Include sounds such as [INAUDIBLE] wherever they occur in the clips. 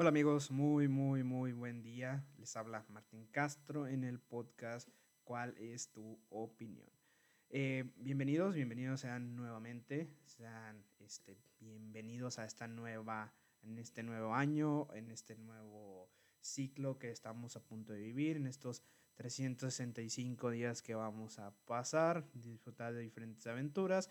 Hola amigos, muy, muy, muy buen día. Les habla Martín Castro en el podcast ¿Cuál es tu opinión? Eh, bienvenidos, bienvenidos sean nuevamente, sean este, bienvenidos a esta nueva, en este nuevo año, en este nuevo ciclo que estamos a punto de vivir, en estos 365 días que vamos a pasar, disfrutar de diferentes aventuras,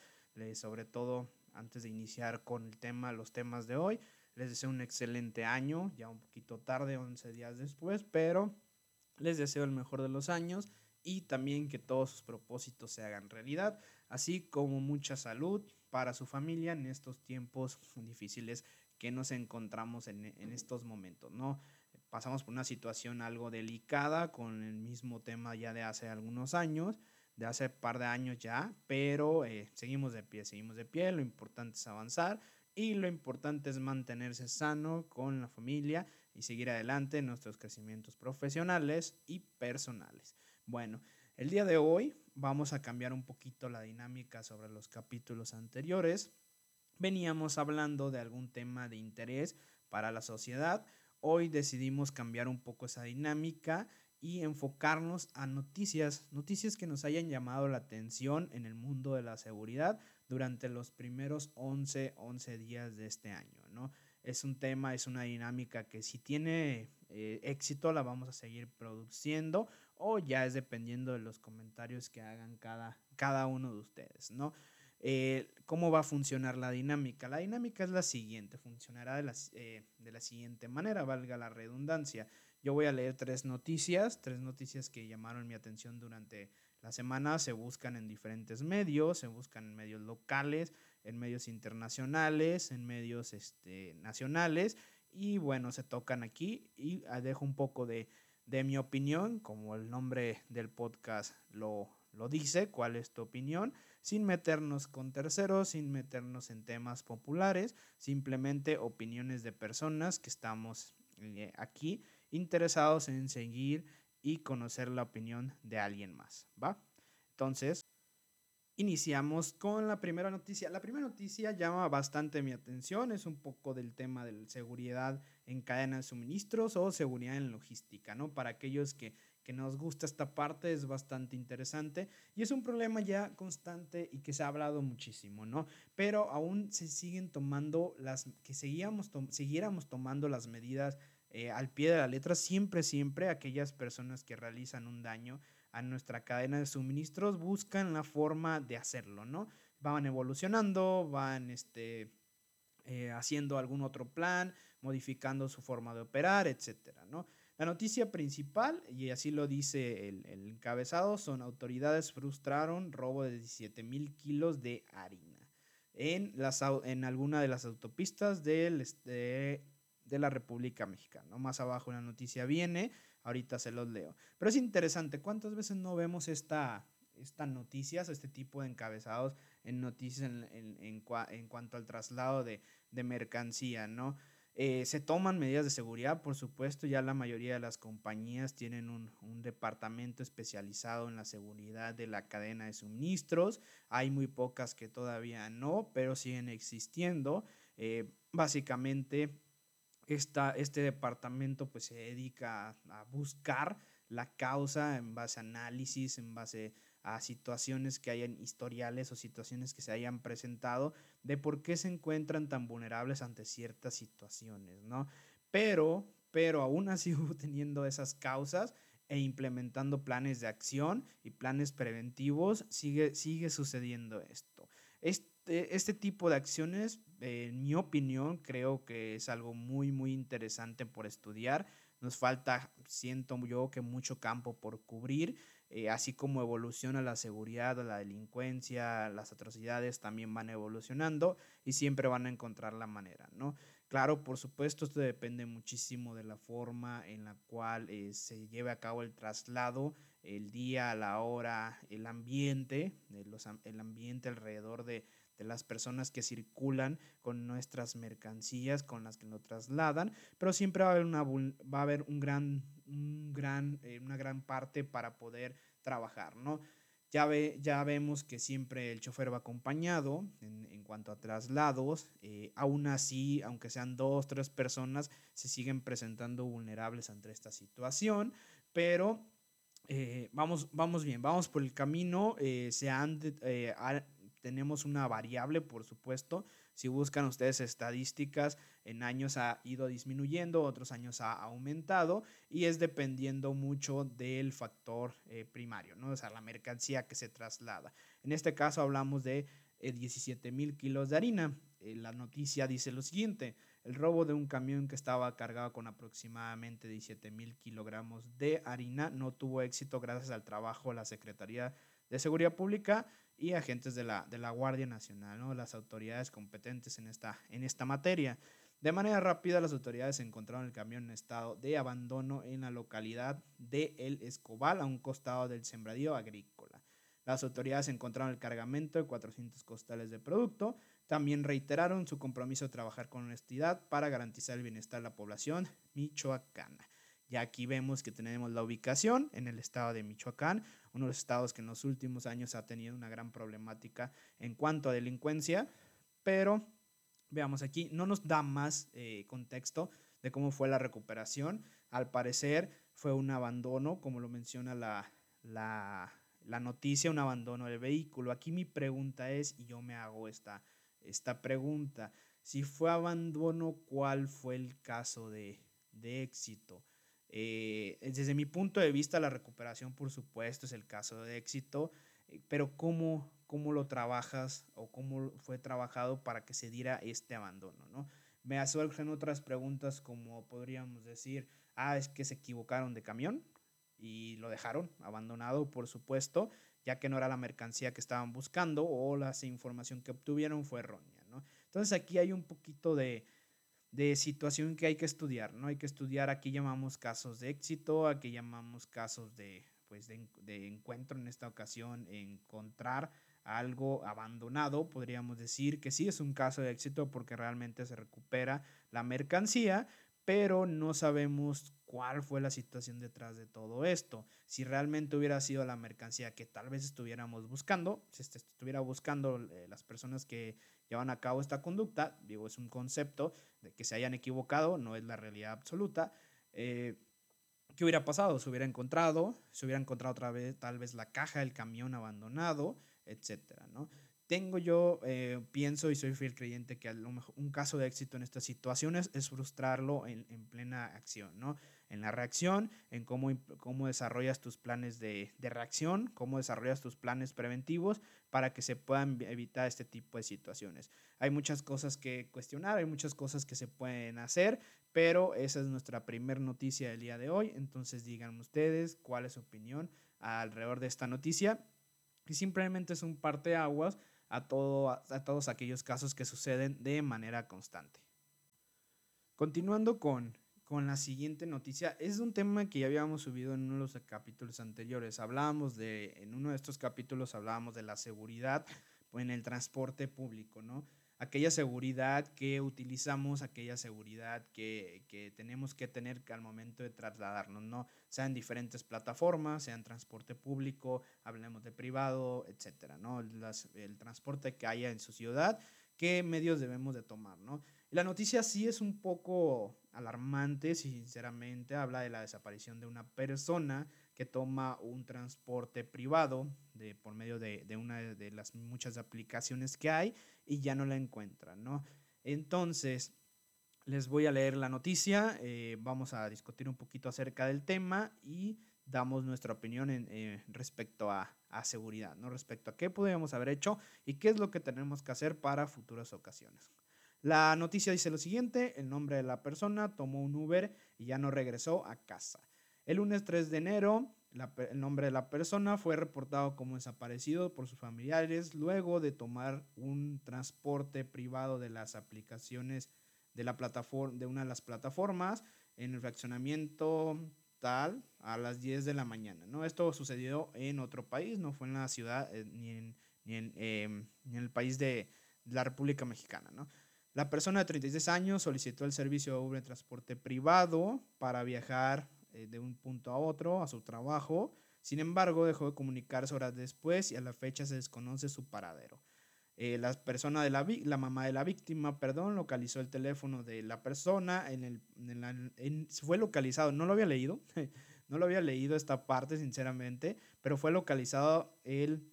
sobre todo antes de iniciar con el tema, los temas de hoy, les deseo un excelente año, ya un poquito tarde, 11 días después, pero les deseo el mejor de los años y también que todos sus propósitos se hagan realidad, así como mucha salud para su familia en estos tiempos difíciles que nos encontramos en, estos momentos, ¿no? Pasamos por una situación algo delicada con el mismo tema ya de hace algunos años, de hace par de años ya, pero eh, seguimos de pie, seguimos de pie, lo importante es avanzar y lo importante es mantenerse sano con la familia y seguir adelante en nuestros crecimientos profesionales y personales. Bueno, el día de hoy vamos a cambiar un poquito la dinámica sobre los capítulos anteriores. Veníamos hablando de algún tema de interés para la sociedad. Hoy decidimos cambiar un poco esa dinámica y enfocarnos a noticias, noticias que nos hayan llamado la atención en el mundo de la seguridad durante los primeros 11, 11 días de este año, ¿no? Es un tema, es una dinámica que si tiene eh, éxito la vamos a seguir produciendo o ya es dependiendo de los comentarios que hagan cada, cada uno de ustedes, ¿no? Eh, ¿Cómo va a funcionar la dinámica? La dinámica es la siguiente, funcionará de la, eh, de la siguiente manera, valga la redundancia. Yo voy a leer tres noticias, tres noticias que llamaron mi atención durante la semana. Se buscan en diferentes medios, se buscan en medios locales, en medios internacionales, en medios este, nacionales. Y bueno, se tocan aquí y ah, dejo un poco de, mi opinión, como el nombre del podcast lo, lo dice, cuál es tu opinión, sin meternos con terceros, sin meternos en temas populares, simplemente opiniones de personas que estamos eh, aquí interesados en seguir y conocer la opinión de alguien más, ¿va? Entonces, iniciamos con la primera noticia. La primera noticia llama bastante mi atención, es un poco del tema de seguridad en cadena de suministros o seguridad en logística, ¿no? Para aquellos que, que nos gusta esta parte es bastante interesante y es un problema ya constante y que se ha hablado muchísimo, ¿no? Pero aún se siguen tomando las, que seguíamos siguiéramos tomando las medidas eh, al pie de la letra, siempre, siempre aquellas personas que realizan un daño a nuestra cadena de suministros buscan la forma de hacerlo, ¿no? Van evolucionando, van este, eh, haciendo algún otro plan, modificando su forma de operar, etcétera, ¿no? La noticia principal, y así lo dice el, encabezado, son autoridades frustraron robo de 17 mil kilos de harina en, las, en alguna de las autopistas del, este, de la República Mexicana. Más abajo la noticia viene, ahorita se los leo. Pero es interesante, ¿cuántas veces no vemos esta, estas noticias, este tipo de encabezados en noticias en, en, cuanto al traslado de, mercancía, ¿no? Eh, se toman medidas de seguridad, por supuesto, ya la mayoría de las compañías tienen un, departamento especializado en la seguridad de la cadena de suministros. Hay muy pocas que todavía no, pero siguen existiendo. Eh, básicamente este departamento pues se dedica a, buscar la causa en base a análisis, en base a situaciones que hayan historiales o situaciones que se hayan presentado de por qué se encuentran tan vulnerables ante ciertas situaciones, ¿no? Pero, pero aún así [LAUGHS] teniendo esas causas e implementando planes de acción y planes preventivos, sigue, sigue sucediendo esto. Este, este tipo de acciones en mi opinión, creo que es algo muy, muy interesante por estudiar. Nos falta, siento yo, que mucho campo por cubrir, eh, así como evoluciona la seguridad, la delincuencia, las atrocidades también van evolucionando y siempre van a encontrar la manera, ¿no? Claro, por supuesto, esto depende muchísimo de la forma en la cual eh, se lleve a cabo el traslado, el día, la hora, el ambiente, el ambiente alrededor de, de las personas que circulan con nuestras mercancías, con las que lo trasladan, pero siempre va a haber una, va a haber un gran, un gran, eh, una gran parte para poder trabajar, ¿no? Ya, ve, ya vemos que siempre el chofer va acompañado en, cuanto a traslados. Eh, aún así, aunque sean dos, tres personas, se siguen presentando vulnerables ante esta situación. Pero eh, vamos, vamos bien, vamos por el camino. Se han, tenemos una variable, por supuesto. Si buscan ustedes estadísticas, en años ha ido disminuyendo, otros años ha aumentado y es dependiendo mucho del factor eh, primario, ¿no? O sea, la mercancía que se traslada. En este caso hablamos de 17 eh, mil kilos de harina. Eh, la noticia dice lo siguiente, el robo de un camión que estaba cargado con aproximadamente 17 mil kilogramos de harina no tuvo éxito gracias al trabajo de la Secretaría de Seguridad Pública y agentes de la, de la Guardia Nacional, ¿no? las autoridades competentes en esta, en esta materia. De manera rápida, las autoridades encontraron el camión en estado de abandono en la localidad de El Escobal, a un costado del sembradío agrícola. Las autoridades encontraron el cargamento de 400 costales de producto. También reiteraron su compromiso de trabajar con honestidad para garantizar el bienestar de la población michoacana. Ya aquí vemos que tenemos la ubicación en el estado de Michoacán, uno de los estados que en los últimos años ha tenido una gran problemática en cuanto a delincuencia, pero veamos aquí, no nos da más eh, contexto de cómo fue la recuperación. Al parecer fue un abandono, como lo menciona la, la, la noticia, un abandono del vehículo. Aquí mi pregunta es, y yo me hago esta, esta pregunta, si fue abandono, ¿cuál fue el caso de, de éxito? Eh, desde mi punto de vista, la recuperación, por supuesto, es el caso de éxito, eh, pero ¿cómo, ¿cómo lo trabajas o cómo fue trabajado para que se diera este abandono? ¿no? Me surgen otras preguntas como podríamos decir, ah, es que se equivocaron de camión y lo dejaron abandonado, por supuesto, ya que no era la mercancía que estaban buscando o la información que obtuvieron fue errónea. ¿no? Entonces aquí hay un poquito de, de situación que hay que estudiar, ¿no? Hay que estudiar, aquí llamamos casos de éxito, aquí llamamos casos de, pues de, de, encuentro en esta ocasión, encontrar algo abandonado, podríamos decir que sí es un caso de éxito porque realmente se recupera la mercancía, pero no sabemos cuál fue la situación detrás de todo esto. Si realmente hubiera sido la mercancía que tal vez estuviéramos buscando, si estuviera buscando eh, las personas que llevan a cabo esta conducta, digo, es un concepto de que se hayan equivocado, no es la realidad absoluta. Eh, ¿Qué hubiera pasado? Se hubiera encontrado, se hubiera encontrado otra vez tal vez la caja del camión abandonado, etcétera, ¿no? Tengo yo, eh, pienso y soy fiel creyente que a lo mejor un caso de éxito en estas situaciones es frustrarlo en, en plena acción, ¿no? En la reacción, en cómo, cómo desarrollas tus planes de, de, reacción, cómo desarrollas tus planes preventivos para que se puedan evitar este tipo de situaciones. Hay muchas cosas que cuestionar, hay muchas cosas que se pueden hacer, pero esa es nuestra primera noticia del día de hoy. Entonces díganme ustedes cuál es su opinión alrededor de esta noticia. Y simplemente es un parteaguas a, todo, a todos aquellos casos que suceden de manera constante. Continuando con, con la siguiente noticia, es un tema que ya habíamos subido en uno de los capítulos anteriores. Hablábamos de, en uno de estos capítulos hablábamos de la seguridad en el transporte público, ¿no? Aquella seguridad que utilizamos, aquella seguridad que, que, tenemos que tener al momento de trasladarnos, ¿no? Sea en diferentes plataformas, sea en transporte público, hablemos de privado, etcétera, ¿no? El transporte que haya en su ciudad, qué medios debemos de tomar, ¿no? Y la noticia sí es un poco alarmante, sinceramente, habla de la desaparición de una persona que toma un transporte privado de, por medio de, una de las muchas aplicaciones que hay y ya no la encuentra, ¿no? Entonces, les voy a leer la noticia, eh, vamos a discutir un poquito acerca del tema y damos nuestra opinión en, eh, respecto a, a, seguridad, ¿no? Respecto a qué podríamos haber hecho y qué es lo que tenemos que hacer para futuras ocasiones. La noticia dice lo siguiente, el nombre de la persona tomó un Uber y ya no regresó a casa. El lunes 3 de enero, el nombre de la persona fue reportado como desaparecido por sus familiares luego de tomar un transporte privado de las aplicaciones de, la plataforma, de una de las plataformas en el fraccionamiento tal a las 10 de la mañana. ¿no? Esto sucedió en otro país, no fue en la ciudad eh, ni, en, ni, en, eh, ni, en, el país de la República Mexicana. ¿no? La persona de 36 años solicitó el servicio de Uber transporte privado para viajar eh, de un punto a otro, a su trabajo, Sin embargo, dejó de comunicarse horas después y a la fecha se desconoce su paradero. Eh, la persona de la, la mamá de la víctima, perdón, localizó el teléfono de la persona, en el, fue localizado, no lo había leído, [LAUGHS] no lo había leído esta parte sinceramente, pero fue localizado el,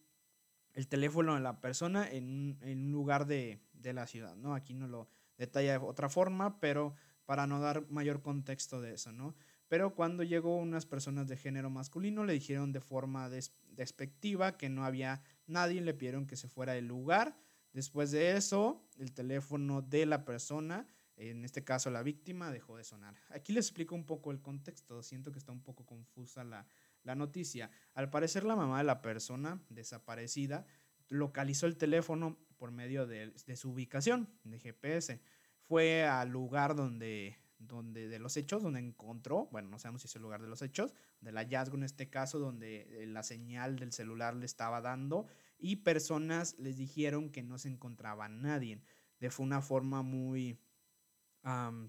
el teléfono de la persona en, en un lugar de, de, la ciudad, ¿no? Aquí no lo detalla de otra forma, pero para no dar mayor contexto de eso, ¿no? Pero cuando llegó unas personas de género masculino le dijeron de forma despectiva que no había nadie, le pidieron que se fuera del lugar. Después de eso, el teléfono de la persona, en este caso la víctima, dejó de sonar. Aquí les explico un poco el contexto, siento que está un poco confusa la, noticia. Al parecer la mamá de la persona desaparecida localizó el teléfono por medio de, de su ubicación de GPS. Fue al lugar donde donde de los hechos, donde encontró, bueno, no sabemos si es el lugar de los hechos, del hallazgo en este caso, donde eh, la señal del celular le estaba dando y personas les dijeron que no se encontraba nadie. De fue una forma muy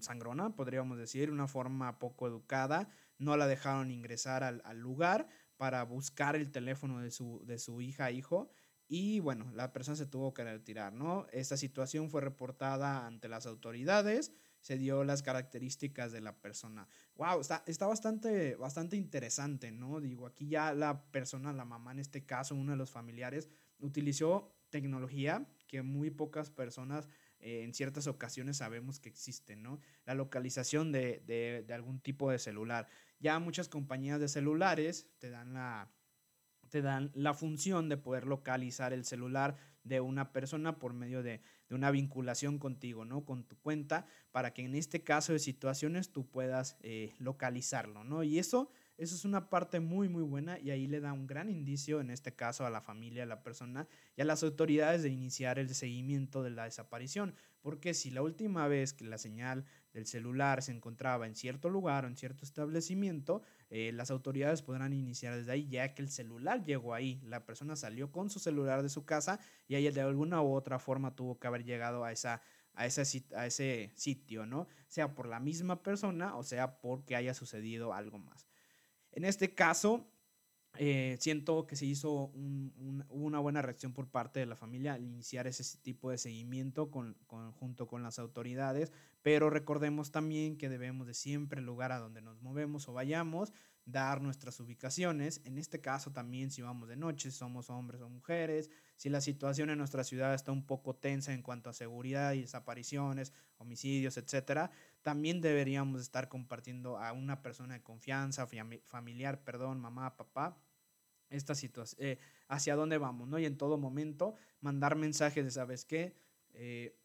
sangrona, podríamos decir, una forma poco educada. No la dejaron ingresar al, al lugar para buscar el teléfono de su, de su hija, hijo. Y bueno, la persona se tuvo que retirar, ¿no? Esta situación fue reportada ante las autoridades se dio las características de la persona. Wow, está, está bastante, bastante interesante, ¿no? Digo, aquí ya la persona, la mamá en este caso, uno de los familiares, utilizó tecnología que muy pocas personas eh, en ciertas ocasiones sabemos que existe, ¿no? La localización de, de, de algún tipo de celular. Ya muchas compañías de celulares te dan la, te dan la función de poder localizar el celular de una persona por medio de, una vinculación contigo, ¿no? Con tu cuenta, para que en este caso de situaciones tú puedas eh, localizarlo, ¿no? Y eso, eso es una parte muy, muy buena y ahí le da un gran indicio, en este caso, a la familia, a la persona y a las autoridades de iniciar el seguimiento de la desaparición. Porque si la última vez que la señal del celular se encontraba en cierto lugar o en cierto establecimiento, eh, las autoridades podrán iniciar desde ahí, ya que el celular llegó ahí. La persona salió con su celular de su casa y ella de alguna u otra forma tuvo que haber llegado a esa a ese, a ese sitio, ¿no? Sea por la misma persona o sea porque haya sucedido algo más. En este caso, eh, siento que se hizo una buena reacción por parte de la familia al iniciar ese tipo de seguimiento con, junto con las autoridades, pero recordemos también que debemos de siempre, el lugar a donde nos movemos o vayamos, dar nuestras ubicaciones. En este caso también si vamos de noche, somos hombres o mujeres, si la situación en nuestra ciudad está un poco tensa en cuanto a seguridad y desapariciones, homicidios, etcétera, también deberíamos estar compartiendo a una persona de confianza, familiar, perdón, mamá, papá, esta situación, eh, hacia dónde vamos, ¿no? Y en todo momento mandar mensajes de, ¿sabes qué? Eh,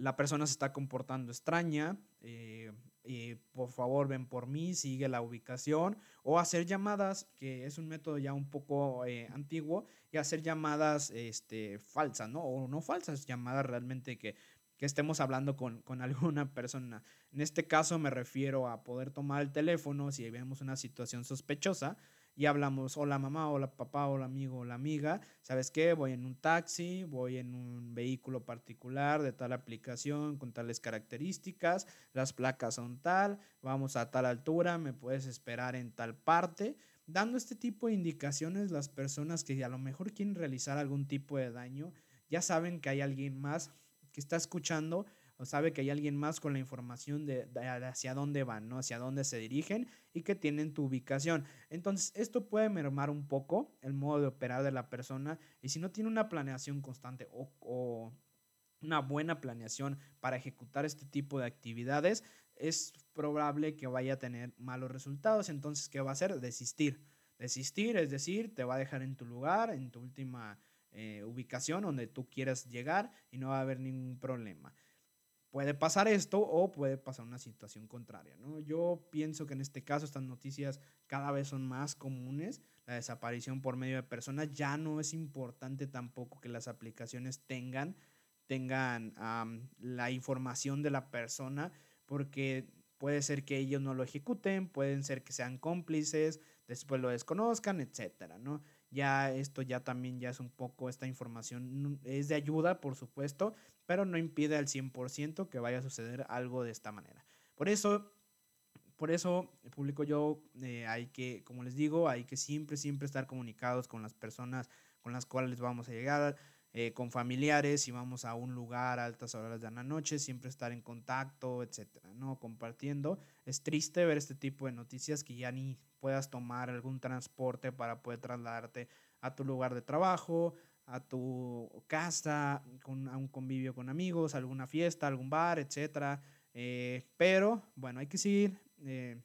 la persona se está comportando extraña, eh, por favor ven por mí, sigue la ubicación, o hacer llamadas, que es un método ya un poco antiguo, y hacer llamadas este, falsas, ¿no? O no falsas, llamadas realmente que, que estemos hablando con, con, [LAUGHS] alguna persona. En este caso me refiero a poder tomar el teléfono si vemos una situación sospechosa, y hablamos, hola mamá, hola papá, hola amigo, hola amiga, ¿sabes qué? Voy en un taxi, voy en un vehículo particular de tal aplicación con tales características, las placas son tal, vamos a tal altura, me puedes esperar en tal parte. Dando este tipo de indicaciones, las personas que a lo mejor quieren realizar algún tipo de daño, ya saben que hay alguien más que está escuchando o sabe que hay alguien más con la información de, hacia dónde van, ¿no? Hacia dónde se dirigen y que tienen tu ubicación. Entonces, esto puede mermar un poco el modo de operar de la persona y si no tiene una planeación constante o, una buena planeación para ejecutar este tipo de actividades, es probable que vaya a tener malos resultados. Entonces, ¿qué va a hacer? Desistir. Desistir, es decir, te va a dejar en tu lugar, en tu última eh, ubicación donde tú quieras llegar y no va a haber ningún problema puede pasar esto o puede pasar una situación contraria, ¿no? Yo pienso que en este caso estas noticias cada vez son más comunes. La desaparición por medio de personas ya no es importante tampoco que las aplicaciones tengan, tengan la información de la persona porque puede ser que ellos no lo ejecuten, pueden ser que sean cómplices, después lo desconozcan, etcétera, ¿no? Ya esto ya también ya es un poco, esta información es de ayuda, por supuesto, pero no impide al 100% que vaya a suceder algo de esta manera. Por eso, Por eso, publico yo, eh, hay que, como les digo, hay que siempre, siempre estar comunicados con las personas con las cuales vamos a llegar, eh, con familiares, si vamos a un lugar a altas horas de la noche, siempre estar en contacto, etcétera, ¿no? Compartiendo. Es triste ver este tipo de noticias que ya ni puedas tomar algún transporte para poder trasladarte a tu lugar de trabajo, a tu casa, con, a un convivio con amigos, alguna fiesta, algún bar, etcétera. Eh, pero bueno, hay que seguir eh,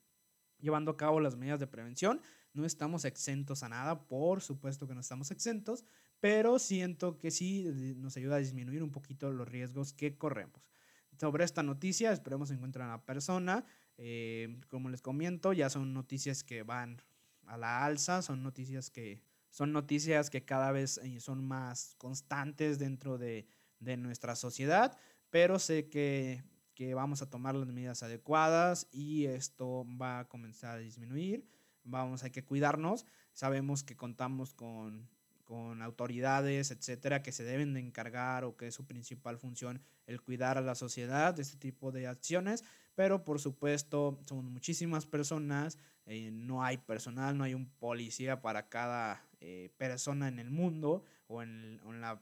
llevando a cabo las medidas de prevención. No estamos exentos a nada, por supuesto que no estamos exentos, pero siento que sí nos ayuda a disminuir un poquito los riesgos que corremos. Sobre esta noticia, esperemos encontrar a la persona. Eh, como les comento, ya son noticias que van a la alza, son noticias que son noticias que cada vez son más constantes dentro de, de nuestra sociedad, pero sé que que vamos a tomar las medidas adecuadas y esto va a comenzar a disminuir. Vamos, hay que cuidarnos. Sabemos que contamos con, con autoridades, etcétera, que se deben de encargar o que es su principal función el cuidar a la sociedad de este tipo de acciones, pero por supuesto son muchísimas personas, eh, no hay personal, no hay un policía para cada eh, persona en el mundo o en,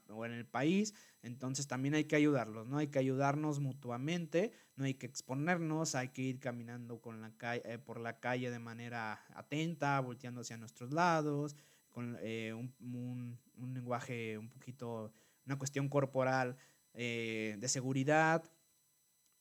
o en, el país, entonces también hay que ayudarlos, ¿no? Hay que ayudarnos mutuamente, no hay que exponernos, hay que ir caminando con la eh, por la calle de manera atenta, volteando hacia nuestros lados, con eh, un, un, lenguaje un poquito, una cuestión corporal eh, de seguridad.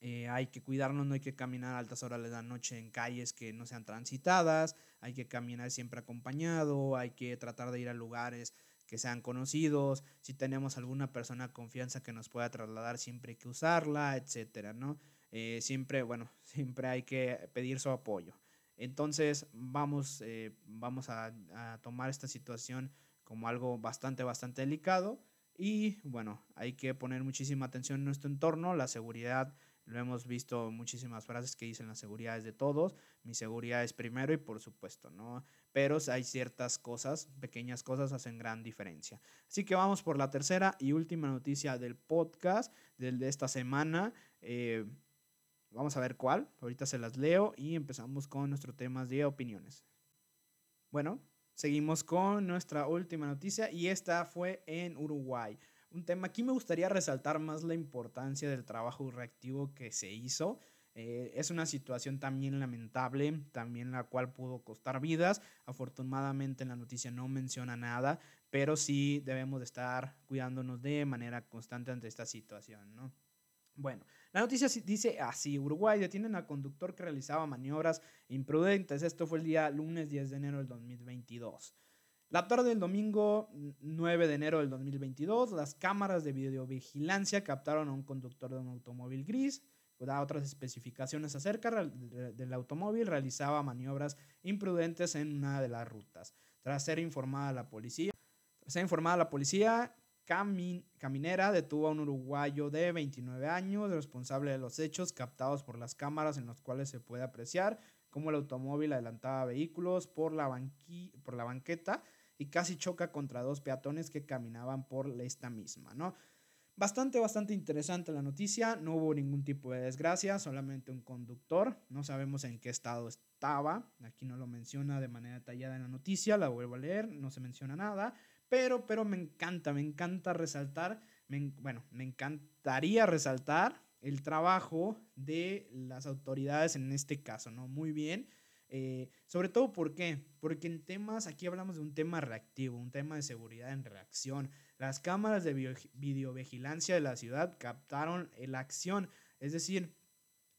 hay que cuidarnos, no hay que caminar a altas horas de la noche en calles que no sean transitadas, hay que caminar siempre acompañado, hay que tratar de ir a lugares que sean conocidos, si tenemos alguna persona confianza que nos pueda trasladar, siempre hay que usarla, etcétera, ¿no? Eh, siempre, bueno, [LAUGHS] siempre hay que pedir su apoyo. Entonces, vamos, eh, vamos a, a, tomar esta situación como algo bastante, bastante delicado y, bueno, hay que poner muchísima atención en nuestro entorno, la seguridad lo hemos visto muchísimas frases que dicen la seguridad es de todos, mi seguridad es primero y por supuesto, ¿no? Pero hay ciertas cosas, pequeñas cosas hacen gran diferencia. Así que vamos por la tercera y última noticia del podcast de esta semana. Eh, vamos a ver cuál, ahorita se las leo y empezamos con nuestro tema de opiniones. Bueno, seguimos con nuestra última noticia y esta fue en Uruguay un tema. Aquí me gustaría resaltar más la importancia del trabajo reactivo que se hizo. Eh, es una situación también lamentable, también la cual pudo costar vidas. Afortunadamente en la noticia no menciona nada, pero sí debemos de estar cuidándonos de manera constante ante esta situación, ¿no? Bueno, la noticia dice así, Uruguay detienen a conductor que realizaba maniobras imprudentes. Esto fue el día lunes 10 de enero del 2022. La tarde del domingo 9 de enero del 2022, las cámaras de videovigilancia captaron a un conductor de un automóvil gris. Da otras especificaciones acerca del automóvil, realizaba maniobras imprudentes en una de las rutas. Tras ser informada la policía, tras ser informada la policía, Caminera detuvo a un uruguayo de 29 años, responsable de los hechos captados por las cámaras en los cuales se puede apreciar cómo el automóvil adelantaba vehículos por la, por la banqueta y casi choca contra dos peatones que caminaban por esta misma, ¿no? Bastante, bastante interesante la noticia, no hubo ningún tipo de desgracia, solamente un conductor, no sabemos en qué estado estaba, aquí no lo menciona de manera detallada en la noticia, la vuelvo a leer, no se menciona nada, pero, pero me encanta, me encanta resaltar, bueno, me encantaría resaltar el trabajo de las autoridades en este caso, ¿no? Muy bien, eh, sobre todo, ¿por qué? Porque en temas, aquí hablamos de un tema reactivo, un tema de seguridad en reacción. Las cámaras de videovigilancia de la ciudad captaron la acción, es decir,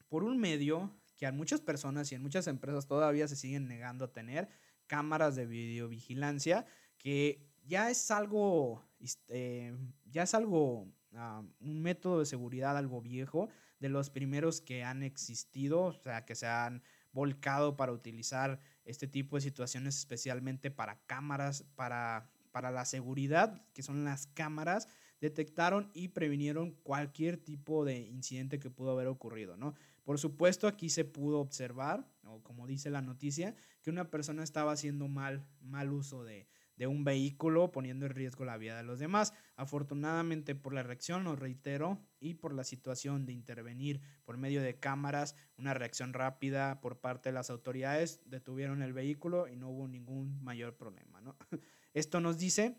por un medio que a muchas personas y en muchas empresas todavía se siguen negando a tener cámaras de videovigilancia, que ya es algo, este, ya es algo, ah, un método de seguridad algo viejo, de los primeros que han existido, o sea, que se han volcado para utilizar este tipo de situaciones, especialmente para cámaras, para, para la seguridad, que son las cámaras, detectaron y previnieron cualquier tipo de incidente que pudo haber ocurrido, ¿no? Por supuesto, aquí se pudo observar, o como dice la noticia, que una persona estaba haciendo mal, mal uso de, de un vehículo poniendo en riesgo la vida de los demás. Afortunadamente por la reacción, lo reitero, y por la situación de intervenir por medio de cámaras, una reacción rápida por parte de las autoridades, detuvieron el vehículo y no hubo ningún mayor problema. ¿no? [LAUGHS] Esto nos dice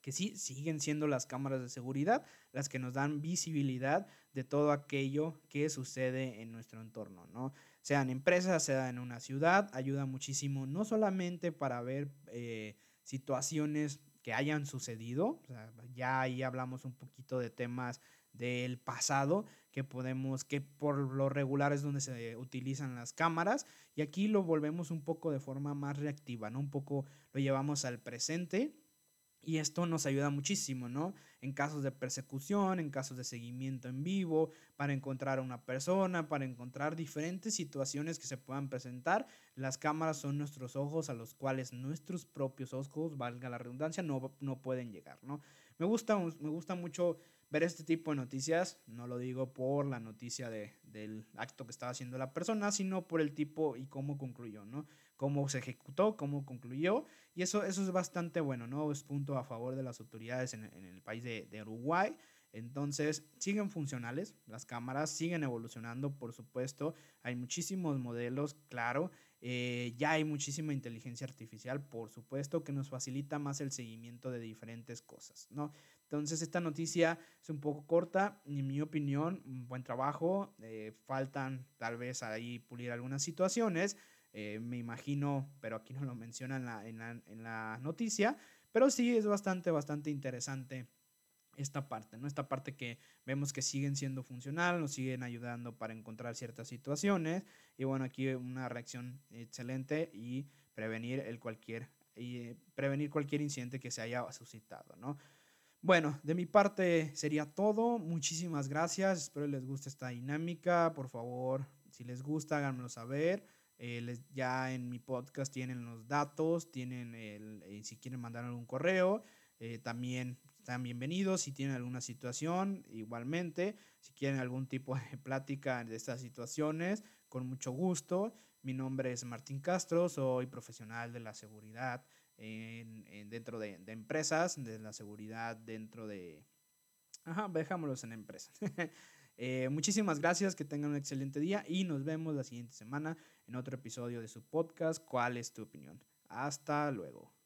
que sí, siguen siendo las cámaras de seguridad las que nos dan visibilidad de todo aquello que sucede en nuestro entorno, ¿no? Sea en empresas, sea en una ciudad, ayuda muchísimo, no solamente para ver eh, situaciones que hayan sucedido, ya ahí hablamos un poquito de temas del pasado que podemos, que por lo regular es donde se utilizan las cámaras y aquí lo volvemos un poco de forma más reactiva, ¿no? Un poco lo llevamos al presente y esto nos ayuda muchísimo, ¿no? En casos de persecución, en casos de seguimiento en vivo, para encontrar a una persona, para encontrar diferentes situaciones que se puedan presentar. Las cámaras son nuestros ojos a los cuales nuestros propios ojos, valga la redundancia, no, no pueden llegar, ¿no? Me gusta, me gusta mucho ver este tipo de noticias, no lo digo por la noticia de, del acto que estaba haciendo la persona, sino por el tipo y cómo concluyó, ¿no? Cómo se ejecutó, cómo concluyó, y eso, eso es bastante bueno, ¿no? Es punto a favor de las autoridades en, en el país de, de Uruguay. Entonces, siguen funcionales, las cámaras siguen evolucionando, por supuesto, hay muchísimos modelos, claro, eh, ya hay muchísima inteligencia artificial, por supuesto, que nos facilita más el seguimiento de diferentes cosas, ¿no? Entonces, esta noticia es un poco corta, en mi opinión, buen trabajo, eh, faltan tal vez ahí pulir algunas situaciones, eh, me imagino, pero aquí no lo menciona en la, en, la, en la noticia, pero sí es bastante, bastante interesante esta parte, ¿no? Esta parte que vemos que siguen siendo funcional, nos siguen ayudando para encontrar ciertas situaciones y bueno, aquí una reacción excelente y prevenir el cualquier y eh, prevenir cualquier incidente que se haya suscitado, ¿no? Bueno, de mi parte sería todo. Muchísimas gracias. Espero les guste esta dinámica. Por favor, si les gusta, háganmelo saber. Eh, les, ya en mi podcast tienen los datos, tienen el, eh, si quieren mandar algún correo, también están bienvenidos. Si tienen alguna situación, igualmente. Si quieren algún tipo de [LAUGHS] plática de estas situaciones, con mucho gusto. Mi nombre es Martín Castro, soy profesional de la seguridad en, dentro de, empresas, de la seguridad dentro de... Ajá, dejámoslos en empresas. [LAUGHS] Eh, muchísimas gracias, que tengan un excelente día y nos vemos la siguiente semana en otro episodio de su podcast. ¿Cuál es tu opinión? Hasta luego.